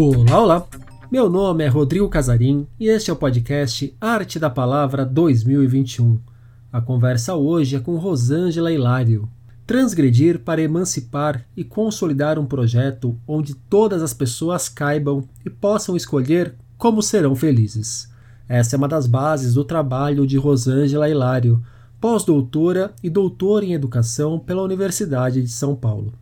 Olá, olá! Meu nome é Rodrigo Casarim e este é o podcast Arte da Palavra 2021. A conversa hoje é com Rosângela Hilário. Transgredir para emancipar e consolidar um projeto onde todas as pessoas caibam e possam escolher como serão felizes. Essa é uma das bases do trabalho de Rosângela Hilário, pós-doutora e doutora em educação pela Universidade de São Paulo.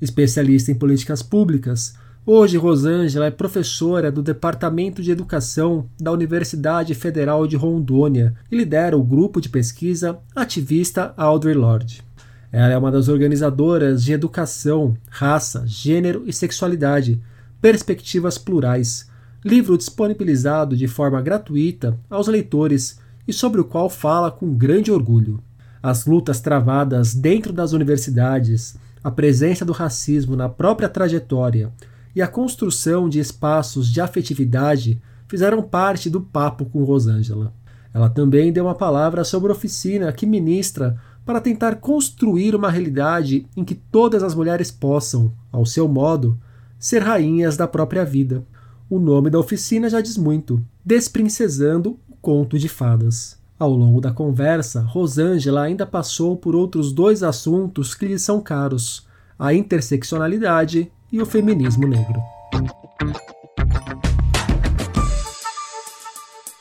Especialista em políticas públicas, hoje Rosângela é professora do Departamento de Educação da Universidade Federal de Rondônia e lidera o grupo de pesquisa ativista Audre Lorde. Ela é uma das organizadoras de Educação, Raça, Gênero e Sexualidade, Perspectivas Plurais, livro disponibilizado de forma gratuita aos leitores e sobre o qual fala com grande orgulho. As lutas travadas dentro das universidades, a presença do racismo na própria trajetória e a construção de espaços de afetividade fizeram parte do papo com Rosângela. Ela também deu uma palavra sobre a oficina que ministra para tentar construir uma realidade em que todas as mulheres possam, ao seu modo, ser rainhas da própria vida, o nome da oficina já diz muito: Desprincesando o Conto de Fadas. Ao longo da conversa, Rosângela ainda passou por outros dois assuntos que lhe são caros: a interseccionalidade e o feminismo negro.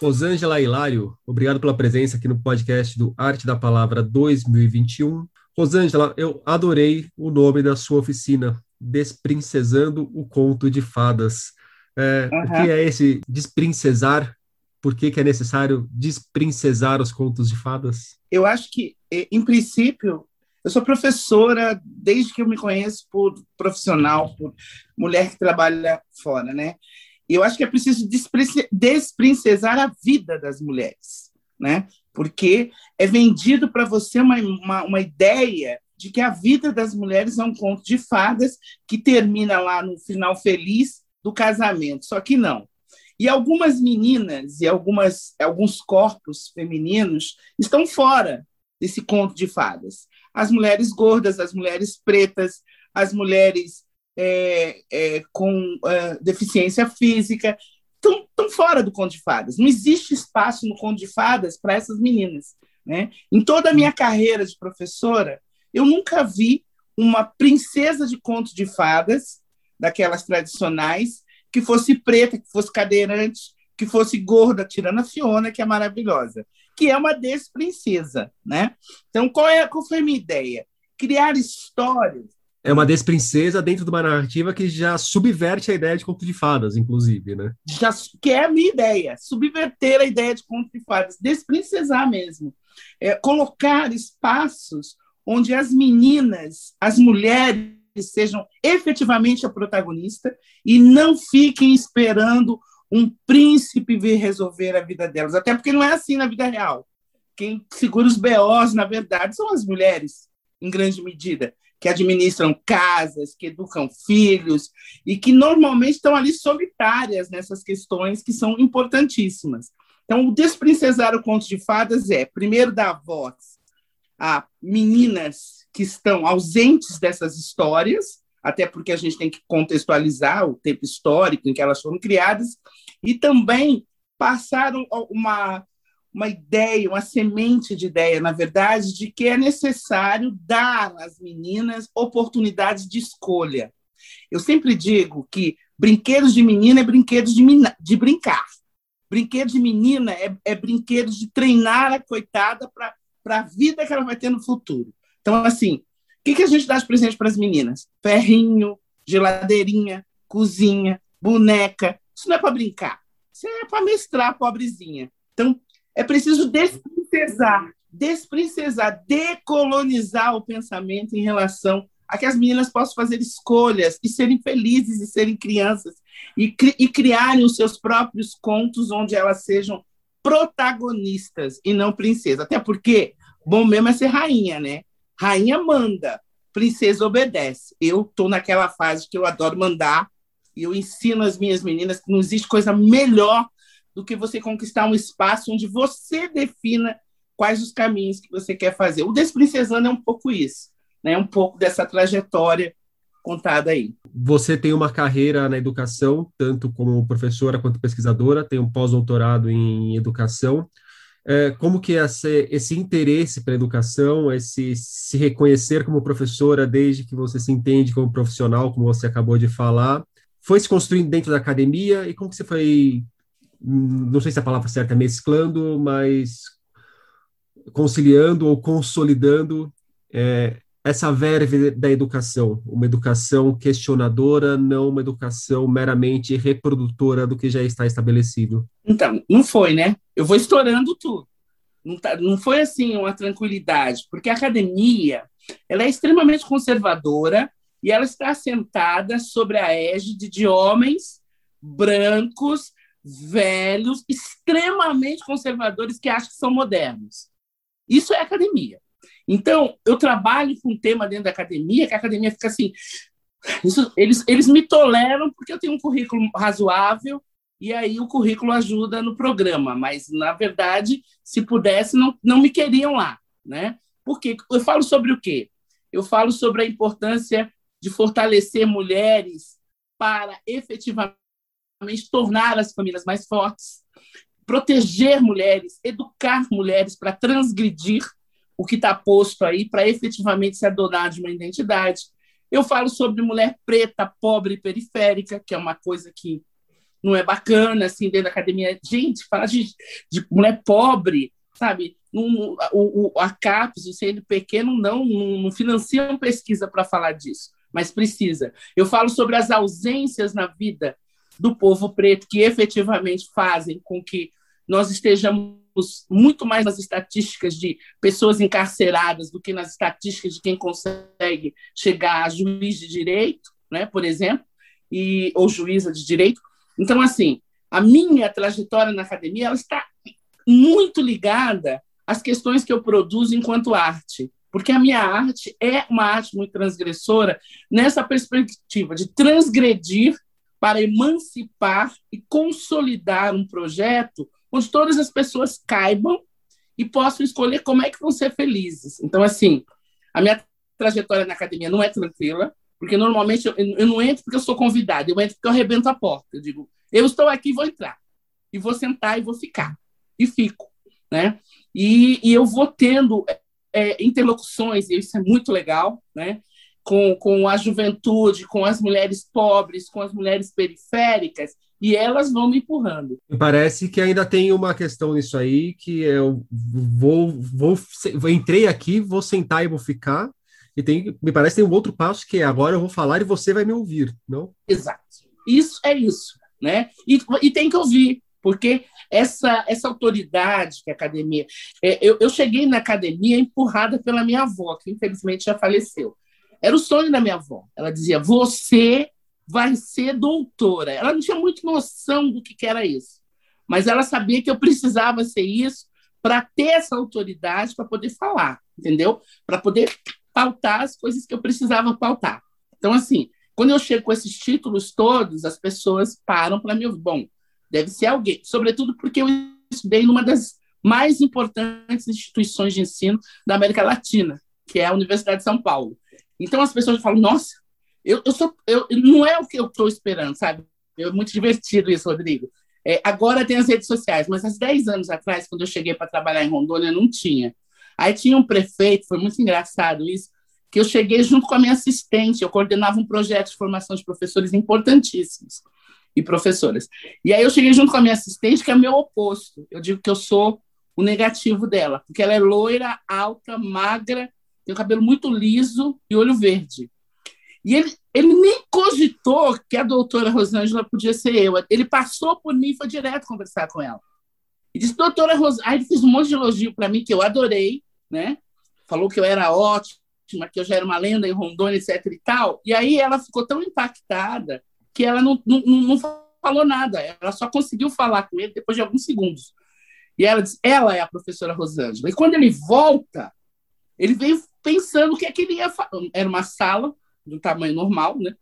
Rosângela Hilário, obrigado pela presença aqui no podcast do Arte da Palavra 2021. Rosângela, eu adorei o nome da sua oficina, Desprincesando o Conto de Fadas. É, uhum. O que é esse desprincesar? Por que, que é necessário desprincesar os contos de fadas? Eu acho que, em princípio, eu sou professora desde que eu me conheço por profissional, por mulher que trabalha fora, né? E eu acho que é preciso desprincesar a vida das mulheres, né? Porque é vendido para você uma, uma, uma ideia de que a vida das mulheres é um conto de fadas que termina lá no final feliz do casamento, só que não. E algumas meninas e algumas, alguns corpos femininos estão fora desse conto de fadas. As mulheres gordas, as mulheres pretas, as mulheres é, é, com é, deficiência física, estão, fora do conto de fadas. Não existe espaço no conto de fadas para essas meninas. Né? Em toda a minha carreira de professora, eu nunca vi uma princesa de conto de fadas daquelas tradicionais, que fosse preta, que fosse cadeirante, que fosse gorda, tirando a Fiona, que é maravilhosa, que é uma desprincesa, né? Então, qual, é, qual foi a minha ideia? Criar histórias. É uma desprincesa dentro de uma narrativa que já subverte a ideia de conto de fadas, inclusive, né? Já, que é a minha ideia, subverter a ideia de conto de fadas, desprincesar mesmo. É, colocar espaços onde as meninas, as mulheres, sejam efetivamente a protagonista e não fiquem esperando um príncipe vir resolver a vida delas. Até porque não é assim na vida real. Quem segura os BOs, na verdade, são as mulheres, em grande medida, que administram casas, que educam filhos e que normalmente estão ali solitárias nessas questões que são importantíssimas. Então, o desprincesar o conto de fadas é, primeiro, dar voz a meninas que estão ausentes dessas histórias, até porque a gente tem que contextualizar o tempo histórico em que elas foram criadas, e também passaram uma, uma ideia, uma semente de ideia, na verdade, de que é necessário dar às meninas oportunidades de escolha. Eu sempre digo que brinquedos de menina é brinquedos de, de brincar. Brinquedo de menina é, é brinquedo de treinar a coitada para a vida que ela vai ter no futuro. Então, assim, que, que a gente dá de presente para as meninas? Ferrinho, geladeirinha, cozinha, boneca. Isso não é para brincar. Isso é para mestrar, pobrezinha. Então, é preciso desprincesar, desprincesar, decolonizar o pensamento em relação a que as meninas possam fazer escolhas e serem felizes e serem crianças e, cri e criarem os seus próprios contos onde elas sejam protagonistas e não princesas. Até porque bom mesmo é ser rainha, né? Rainha manda, princesa obedece. Eu estou naquela fase que eu adoro mandar e eu ensino as minhas meninas que não existe coisa melhor do que você conquistar um espaço onde você defina quais os caminhos que você quer fazer. O Desprincesando é um pouco isso, né? um pouco dessa trajetória contada aí. Você tem uma carreira na educação, tanto como professora quanto pesquisadora, tem um pós-doutorado em educação. É, como que é esse, esse interesse pela educação, esse se reconhecer como professora desde que você se entende como profissional, como você acabou de falar, foi se construindo dentro da academia e como que você foi, não sei se a palavra certa é mesclando, mas conciliando ou consolidando é, essa verve da educação, uma educação questionadora, não uma educação meramente reprodutora do que já está estabelecido. Então, não foi, né? Eu vou estourando tudo. Não, tá, não foi assim uma tranquilidade, porque a academia ela é extremamente conservadora e ela está assentada sobre a égide de homens brancos, velhos, extremamente conservadores que acham que são modernos. Isso é academia. Então, eu trabalho com um tema dentro da academia, que a academia fica assim. Isso, eles, eles me toleram porque eu tenho um currículo razoável, e aí o currículo ajuda no programa, mas, na verdade, se pudesse, não, não me queriam lá. Né? Porque eu falo sobre o quê? Eu falo sobre a importância de fortalecer mulheres para efetivamente tornar as famílias mais fortes, proteger mulheres, educar mulheres para transgredir o que está posto aí para efetivamente se adonar de uma identidade. Eu falo sobre mulher preta, pobre e periférica, que é uma coisa que não é bacana, assim, dentro da academia. Gente, falar de, de mulher pobre, sabe? o, o, a CAPES, o CNPq não, não, não financiam pesquisa para falar disso, mas precisa. Eu falo sobre as ausências na vida do povo preto que efetivamente fazem com que nós estejamos muito mais nas estatísticas de pessoas encarceradas do que nas estatísticas de quem consegue chegar a juiz de direito, né, por exemplo, e ou juíza de direito. Então, assim, a minha trajetória na academia ela está muito ligada às questões que eu produzo enquanto arte, porque a minha arte é uma arte muito transgressora nessa perspectiva de transgredir para emancipar e consolidar um projeto onde todas as pessoas caibam e possam escolher como é que vão ser felizes. Então, assim, a minha trajetória na academia não é tranquila, porque normalmente eu, eu não entro porque eu sou convidada, eu entro porque eu arrebento a porta. Eu digo, eu estou aqui, vou entrar, e vou sentar e vou ficar, e fico, né? E, e eu vou tendo é, interlocuções, e isso é muito legal, né? Com, com a juventude, com as mulheres pobres, com as mulheres periféricas, e elas vão me empurrando. Parece que ainda tem uma questão nisso aí, que eu vou, vou, vou entrei aqui, vou sentar e vou ficar, e tem, me parece que tem um outro passo que é agora eu vou falar e você vai me ouvir, não? Exato. Isso é isso, né? E, e tem que ouvir, porque essa, essa autoridade que a academia. É, eu, eu cheguei na academia empurrada pela minha avó, que infelizmente já faleceu. Era o sonho da minha avó. Ela dizia: Você vai ser doutora. Ela não tinha muita noção do que, que era isso, mas ela sabia que eu precisava ser isso para ter essa autoridade para poder falar, entendeu? Para poder pautar as coisas que eu precisava pautar. Então, assim, quando eu chego com esses títulos todos, as pessoas param para ouvir. Bom, deve ser alguém, sobretudo porque eu estudei numa das mais importantes instituições de ensino da América Latina, que é a Universidade de São Paulo. Então as pessoas falam: nossa, eu, eu sou, eu, não é o que eu estou esperando, sabe? É muito divertido isso, Rodrigo. É, agora tem as redes sociais, mas há 10 anos atrás, quando eu cheguei para trabalhar em Rondônia, não tinha. Aí tinha um prefeito, foi muito engraçado isso, que eu cheguei junto com a minha assistente, eu coordenava um projeto de formação de professores importantíssimos e professoras. E aí eu cheguei junto com a minha assistente, que é meu oposto. Eu digo que eu sou o negativo dela, porque ela é loira, alta, magra, tem o cabelo muito liso e olho verde. E ele, ele nem cogitou que a doutora Rosângela podia ser eu. Ele passou por mim e foi direto conversar com ela. E disse, doutora Rosângela... Aí ele fez um monte de elogio para mim, que eu adorei, né? Falou que eu era ótima, que eu já era uma lenda em Rondônia, etc e tal. E aí ela ficou tão impactada que ela não, não, não falou nada. Ela só conseguiu falar com ele depois de alguns segundos. E ela disse, ela é a professora Rosângela. E quando ele volta, ele veio pensando o que é que ele ia falar. Era uma sala do tamanho normal, né?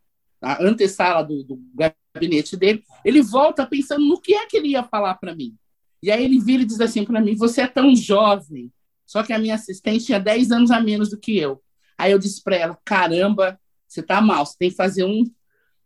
a antessala do, do gabinete dele, ele volta pensando no que é que ele ia falar para mim. E aí ele vira e diz assim para mim: Você é tão jovem, só que a minha assistente tinha 10 anos a menos do que eu. Aí eu disse para ela: Caramba, Você está mal, você tem que fazer um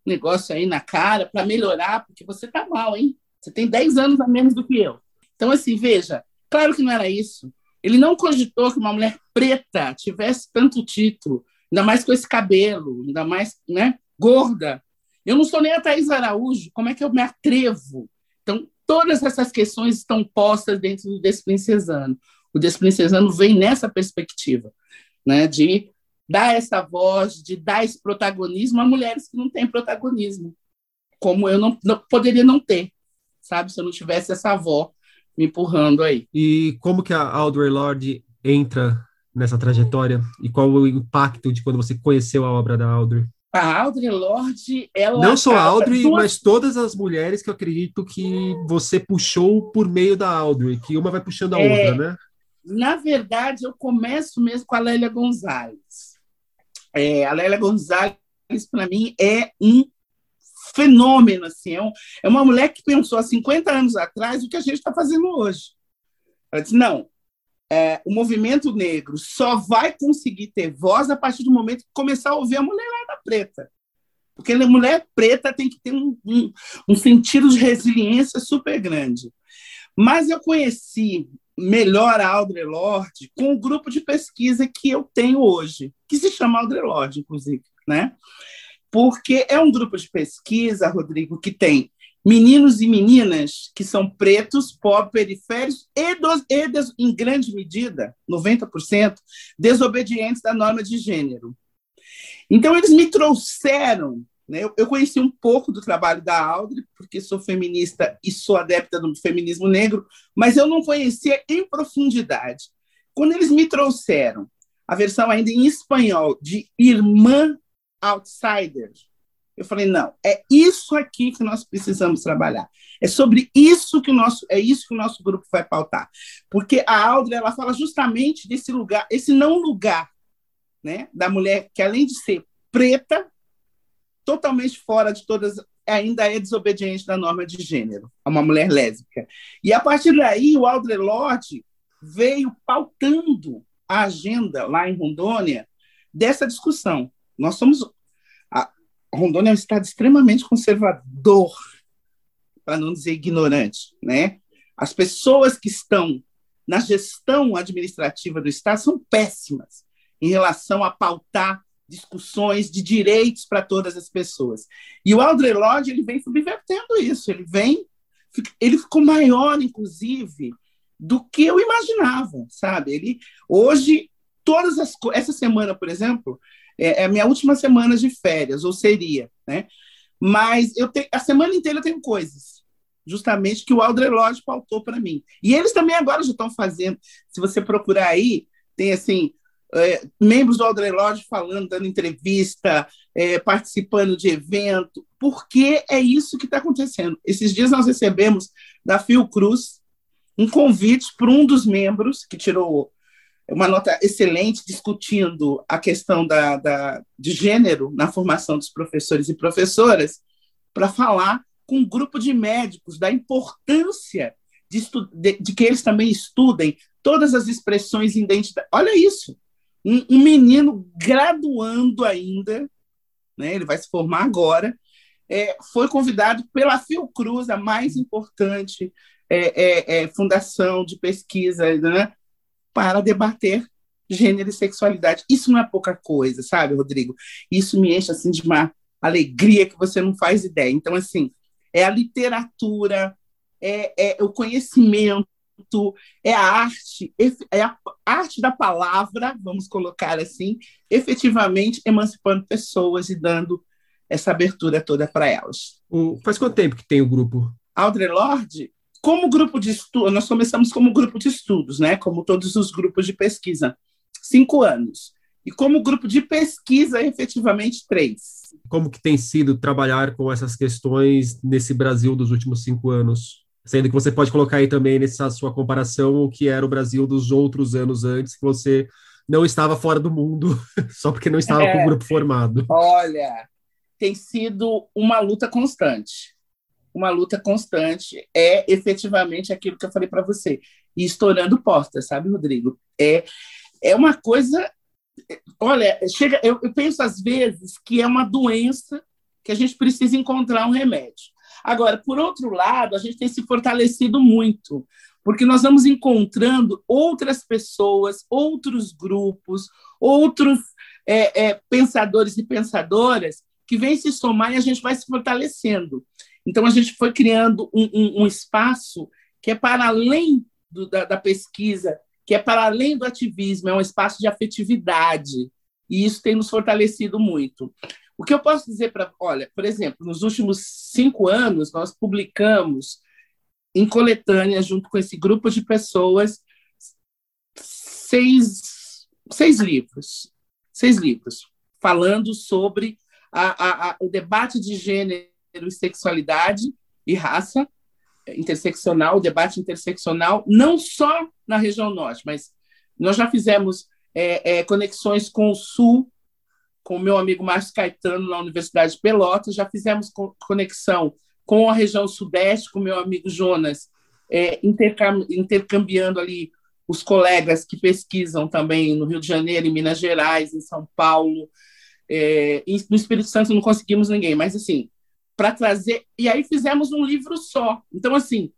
negócio aí na cara para melhorar, porque você está mal, hein? Você tem 10 anos a menos do que eu. Então, assim, veja, claro que não era isso. Ele não cogitou que uma mulher preta tivesse tanto título, ainda mais com esse cabelo, ainda mais né, gorda. Eu não sou nem a Thais Araújo, como é que eu me atrevo? Então, todas essas questões estão postas dentro do Desprincesano. O Desprincesano vem nessa perspectiva, né, de dar essa voz, de dar esse protagonismo a mulheres que não têm protagonismo, como eu não, não poderia não ter, sabe, se eu não tivesse essa avó me empurrando aí. E como que a Audre Lorde entra nessa trajetória e qual o impacto de quando você conheceu a obra da Audre? A Audre Lorde, ela. Não só a Audre, duas... mas todas as mulheres que eu acredito que você puxou por meio da Audre, que uma vai puxando a é, outra, né? Na verdade, eu começo mesmo com a Lélia Gonzalez. É, a Lélia Gonzalez, para mim, é um fenômeno. Assim, é, um, é uma mulher que pensou há 50 anos atrás o que a gente está fazendo hoje. Ela disse: não, é, o movimento negro só vai conseguir ter voz a partir do momento que começar a ouvir a mulherada preta. Porque a mulher preta tem que ter um, um, um sentido de resiliência super grande. Mas eu conheci melhor a Audre Lorde com o grupo de pesquisa que eu tenho hoje, que se chama Audre Lorde, inclusive, né? Porque é um grupo de pesquisa, Rodrigo, que tem meninos e meninas que são pretos, pobres, periféricos e, dos, e des, em grande medida, 90%, desobedientes da norma de gênero. Então, eles me trouxeram. Né, eu, eu conheci um pouco do trabalho da Audre, porque sou feminista e sou adepta do feminismo negro, mas eu não conhecia em profundidade. Quando eles me trouxeram a versão ainda em espanhol de Irmã Outsider, eu falei, não, é isso aqui que nós precisamos trabalhar. É sobre isso que o nosso, é isso que o nosso grupo vai pautar. Porque a Audrey, ela fala justamente desse lugar, esse não lugar, né, da mulher que além de ser preta, totalmente fora de todas, ainda é desobediente da norma de gênero, é uma mulher lésbica. E a partir daí, o Audre Lorde veio pautando a agenda lá em Rondônia dessa discussão. Nós somos Rondônia é um estado extremamente conservador, para não dizer ignorante, né? As pessoas que estão na gestão administrativa do estado são péssimas em relação a pautar discussões de direitos para todas as pessoas. E o Audre Lorde ele vem subvertendo isso, ele vem ele ficou maior inclusive do que eu imaginava, sabe? Ele hoje todas as essa semana, por exemplo, é, é a minha última semana de férias, ou seria, né? Mas eu tenho, a semana inteira eu tenho coisas, justamente que o Aldre Lodge pautou para mim. E eles também agora já estão fazendo. Se você procurar aí, tem assim é, membros do Aldre Lodge falando, dando entrevista, é, participando de evento, porque é isso que está acontecendo. Esses dias nós recebemos da Fiocruz um convite para um dos membros que tirou uma nota excelente discutindo a questão da, da, de gênero na formação dos professores e professoras, para falar com um grupo de médicos da importância de, de, de, que eles também estudem todas as expressões identitárias. Olha isso, um, um, menino graduando ainda, né, ele vai se formar agora, é, foi convidado pela Fiocruz, a mais importante é, é, é fundação de pesquisa né, para debater gênero e sexualidade. Isso não é pouca coisa, sabe, Rodrigo? Isso me enche assim de uma alegria que você não faz ideia. Então, assim, é a literatura, é, é o conhecimento, é a arte, é a arte da palavra, vamos colocar assim, efetivamente emancipando pessoas e dando essa abertura toda para elas. faz quanto tempo que tem o grupo? Audre Lorde como grupo de estudo, nós começamos como grupo de estudos, né? Como todos os grupos de pesquisa, cinco anos. E como grupo de pesquisa, efetivamente, três. Como que tem sido trabalhar com essas questões nesse Brasil dos últimos cinco anos? Sendo que você pode colocar aí também nessa sua comparação o que era o Brasil dos outros anos antes, que você não estava fora do mundo, só porque não estava é, com o grupo formado. Olha, tem sido uma luta constante uma luta constante, é efetivamente aquilo que eu falei para você, e estourando portas, sabe, Rodrigo? É, é uma coisa olha, chega, eu, eu penso às vezes que é uma doença que a gente precisa encontrar um remédio. Agora, por outro lado, a gente tem se fortalecido muito, porque nós vamos encontrando outras pessoas, outros grupos, outros é, é, pensadores e pensadoras que vêm se somar e a gente vai se fortalecendo. Então, a gente foi criando um, um, um espaço que é para além do, da, da pesquisa, que é para além do ativismo, é um espaço de afetividade. E isso tem nos fortalecido muito. O que eu posso dizer para. Olha, por exemplo, nos últimos cinco anos, nós publicamos em coletânea, junto com esse grupo de pessoas, seis, seis livros. Seis livros, falando sobre a, a, a, o debate de gênero e sexualidade e raça interseccional, o debate interseccional, não só na região norte, mas nós já fizemos é, é, conexões com o sul, com o meu amigo Márcio Caetano na Universidade de Pelotas, já fizemos conexão com a região sudeste, com o meu amigo Jonas, é, intercambiando ali os colegas que pesquisam também no Rio de Janeiro, em Minas Gerais, em São Paulo. É, no Espírito Santo não conseguimos ninguém, mas assim, para trazer. E aí fizemos um livro só. Então, assim,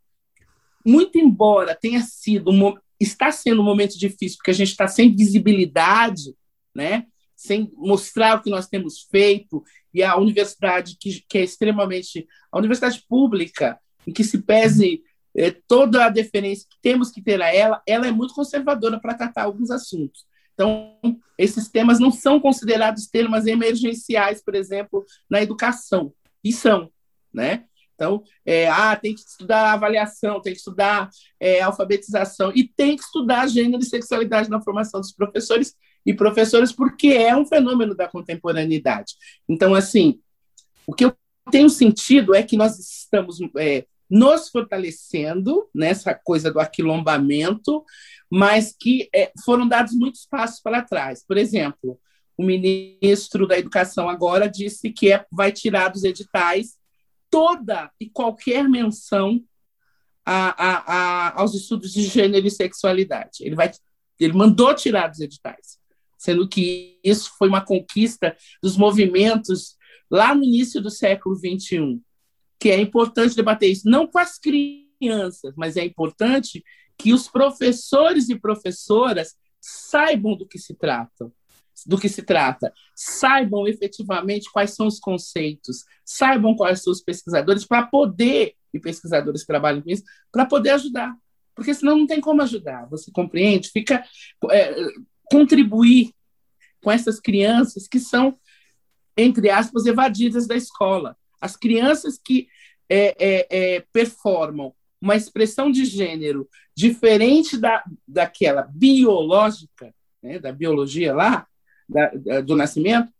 muito embora tenha sido. Está sendo um momento difícil, porque a gente está sem visibilidade, né? Sem mostrar o que nós temos feito, e a universidade, que, que é extremamente. A universidade pública, em que se pese é, toda a deferência que temos que ter a ela, ela é muito conservadora para tratar alguns assuntos. Então, esses temas não são considerados temas emergenciais, por exemplo, na educação, e são, né? Então, é, ah, tem que estudar avaliação, tem que estudar é, alfabetização e tem que estudar gênero e sexualidade na formação dos professores e professoras, porque é um fenômeno da contemporaneidade. Então, assim, o que eu tenho sentido é que nós estamos é, nos fortalecendo nessa coisa do aquilombamento, mas que é, foram dados muitos passos para trás. Por exemplo, o ministro da Educação agora disse que é, vai tirar dos editais toda e qualquer menção a, a, a, aos estudos de gênero e sexualidade. Ele, vai, ele mandou tirar dos editais, sendo que isso foi uma conquista dos movimentos lá no início do século XXI, que é importante debater isso, não com as crianças, mas é importante que os professores e professoras saibam do que se trata do que se trata, saibam efetivamente quais são os conceitos, saibam quais são os pesquisadores para poder, e pesquisadores que trabalham com isso, para poder ajudar. Porque senão não tem como ajudar. Você compreende? Fica é, contribuir com essas crianças que são, entre aspas, evadidas da escola. As crianças que é, é, é performam uma expressão de gênero diferente da, daquela biológica, né, da biologia lá, da, da, do nascimento,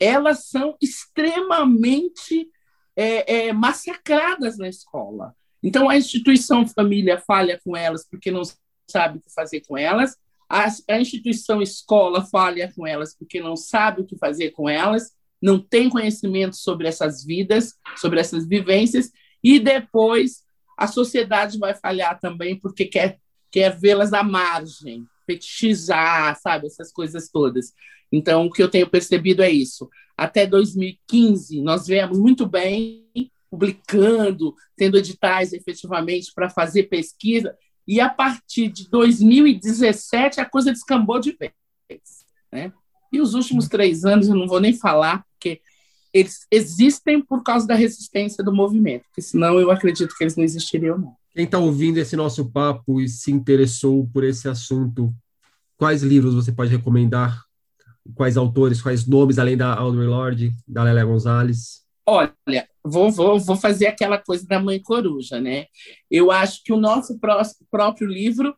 elas são extremamente é, é, massacradas na escola. Então, a instituição família falha com elas porque não sabe o que fazer com elas, a, a instituição escola falha com elas porque não sabe o que fazer com elas, não tem conhecimento sobre essas vidas, sobre essas vivências, e depois a sociedade vai falhar também porque quer, quer vê-las à margem, fetichizar, sabe, essas coisas todas. Então, o que eu tenho percebido é isso. Até 2015, nós viemos muito bem publicando, tendo editais efetivamente para fazer pesquisa, e a partir de 2017 a coisa descambou de vez. Né? E os últimos três anos eu não vou nem falar, porque eles existem por causa da resistência do movimento, porque senão eu acredito que eles não existiriam, não. Quem está ouvindo esse nosso papo e se interessou por esse assunto, quais livros você pode recomendar quais autores, quais nomes, além da Audre Lorde, da Lélia Gonzalez? Olha, vou, vou, vou fazer aquela coisa da mãe coruja, né? Eu acho que o nosso próprio livro,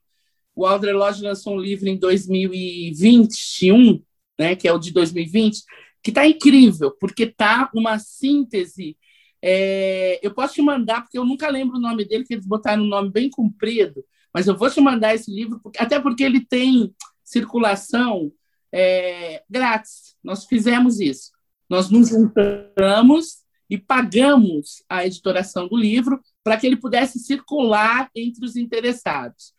o Audre Lorde lançou um livro em 2021, né, que é o de 2020, que está incrível, porque está uma síntese. É, eu posso te mandar, porque eu nunca lembro o nome dele, que eles botaram um nome bem comprido, mas eu vou te mandar esse livro, até porque ele tem circulação é, grátis. Nós fizemos isso. Nós nos juntamos e pagamos a editoração do livro para que ele pudesse circular entre os interessados.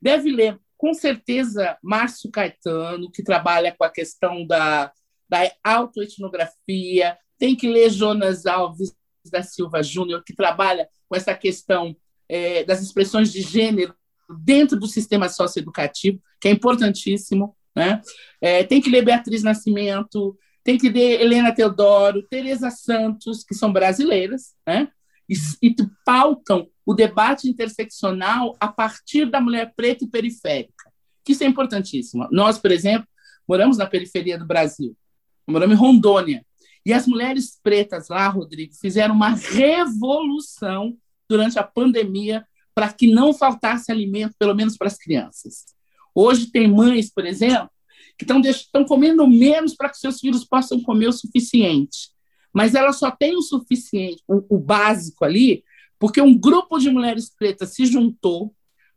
Deve ler com certeza, Márcio Caetano, que trabalha com a questão da, da autoetnografia, tem que ler Jonas Alves da Silva Júnior, que trabalha com essa questão é, das expressões de gênero dentro do sistema socioeducativo, que é importantíssimo. Né? É, tem que ler Beatriz Nascimento, tem que ler Helena Teodoro, Teresa Santos, que são brasileiras, né? e, e pautam o debate interseccional a partir da mulher preta e periférica, que isso é importantíssimo. Nós, por exemplo, moramos na periferia do Brasil, moramos em Rondônia, e as mulheres pretas lá, Rodrigo, fizeram uma revolução durante a pandemia para que não faltasse alimento, pelo menos para as crianças. Hoje tem mães, por exemplo, que estão comendo menos para que seus filhos possam comer o suficiente. Mas ela só tem o suficiente, o, o básico ali, porque um grupo de mulheres pretas se juntou,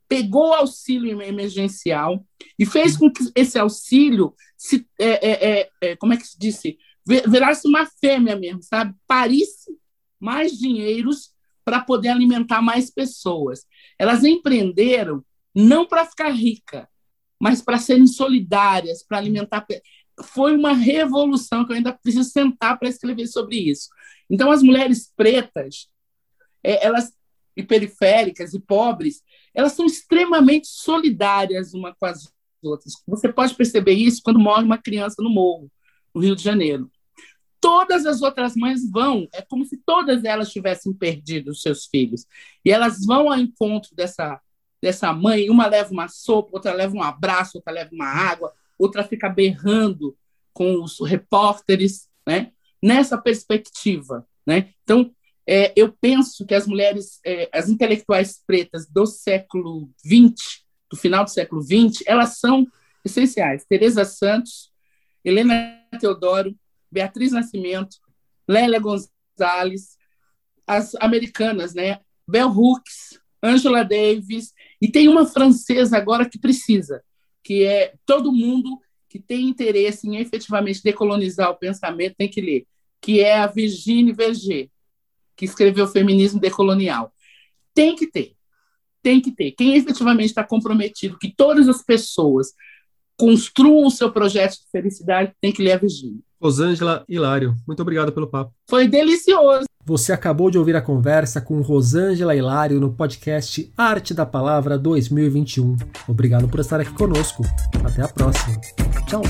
pegou o auxílio emergencial e fez com que esse auxílio se, é, é, é, é como é que se disse, virasse uma fêmea mesmo, sabe? Parisse mais dinheiros para poder alimentar mais pessoas. Elas empreenderam não para ficar rica, mas para serem solidárias, para alimentar. Foi uma revolução que eu ainda preciso sentar para escrever sobre isso. Então, as mulheres pretas é, elas e periféricas e pobres, elas são extremamente solidárias uma com as outras. Você pode perceber isso quando morre uma criança no morro, no Rio de Janeiro. Todas as outras mães vão, é como se todas elas tivessem perdido os seus filhos. E elas vão ao encontro dessa, dessa mãe, uma leva uma sopa, outra leva um abraço, outra leva uma água, outra fica berrando com os repórteres, né? nessa perspectiva. Né? Então, é, eu penso que as mulheres, é, as intelectuais pretas do século XX, do final do século XX, elas são essenciais. Teresa Santos, Helena Teodoro, Beatriz Nascimento, Lélia Gonzalez, as americanas, né? Bell Hooks, Angela Davis, e tem uma francesa agora que precisa, que é todo mundo que tem interesse em efetivamente decolonizar o pensamento tem que ler, que é a Virginie Verger que escreveu Feminismo Decolonial. Tem que ter, tem que ter. Quem efetivamente está comprometido que todas as pessoas construam o seu projeto de felicidade tem que ler a Virgínia. Rosângela Hilário, muito obrigado pelo papo. Foi delicioso. Você acabou de ouvir a conversa com Rosângela Hilário no podcast Arte da Palavra 2021. Obrigado por estar aqui conosco. Até a próxima. Tchau.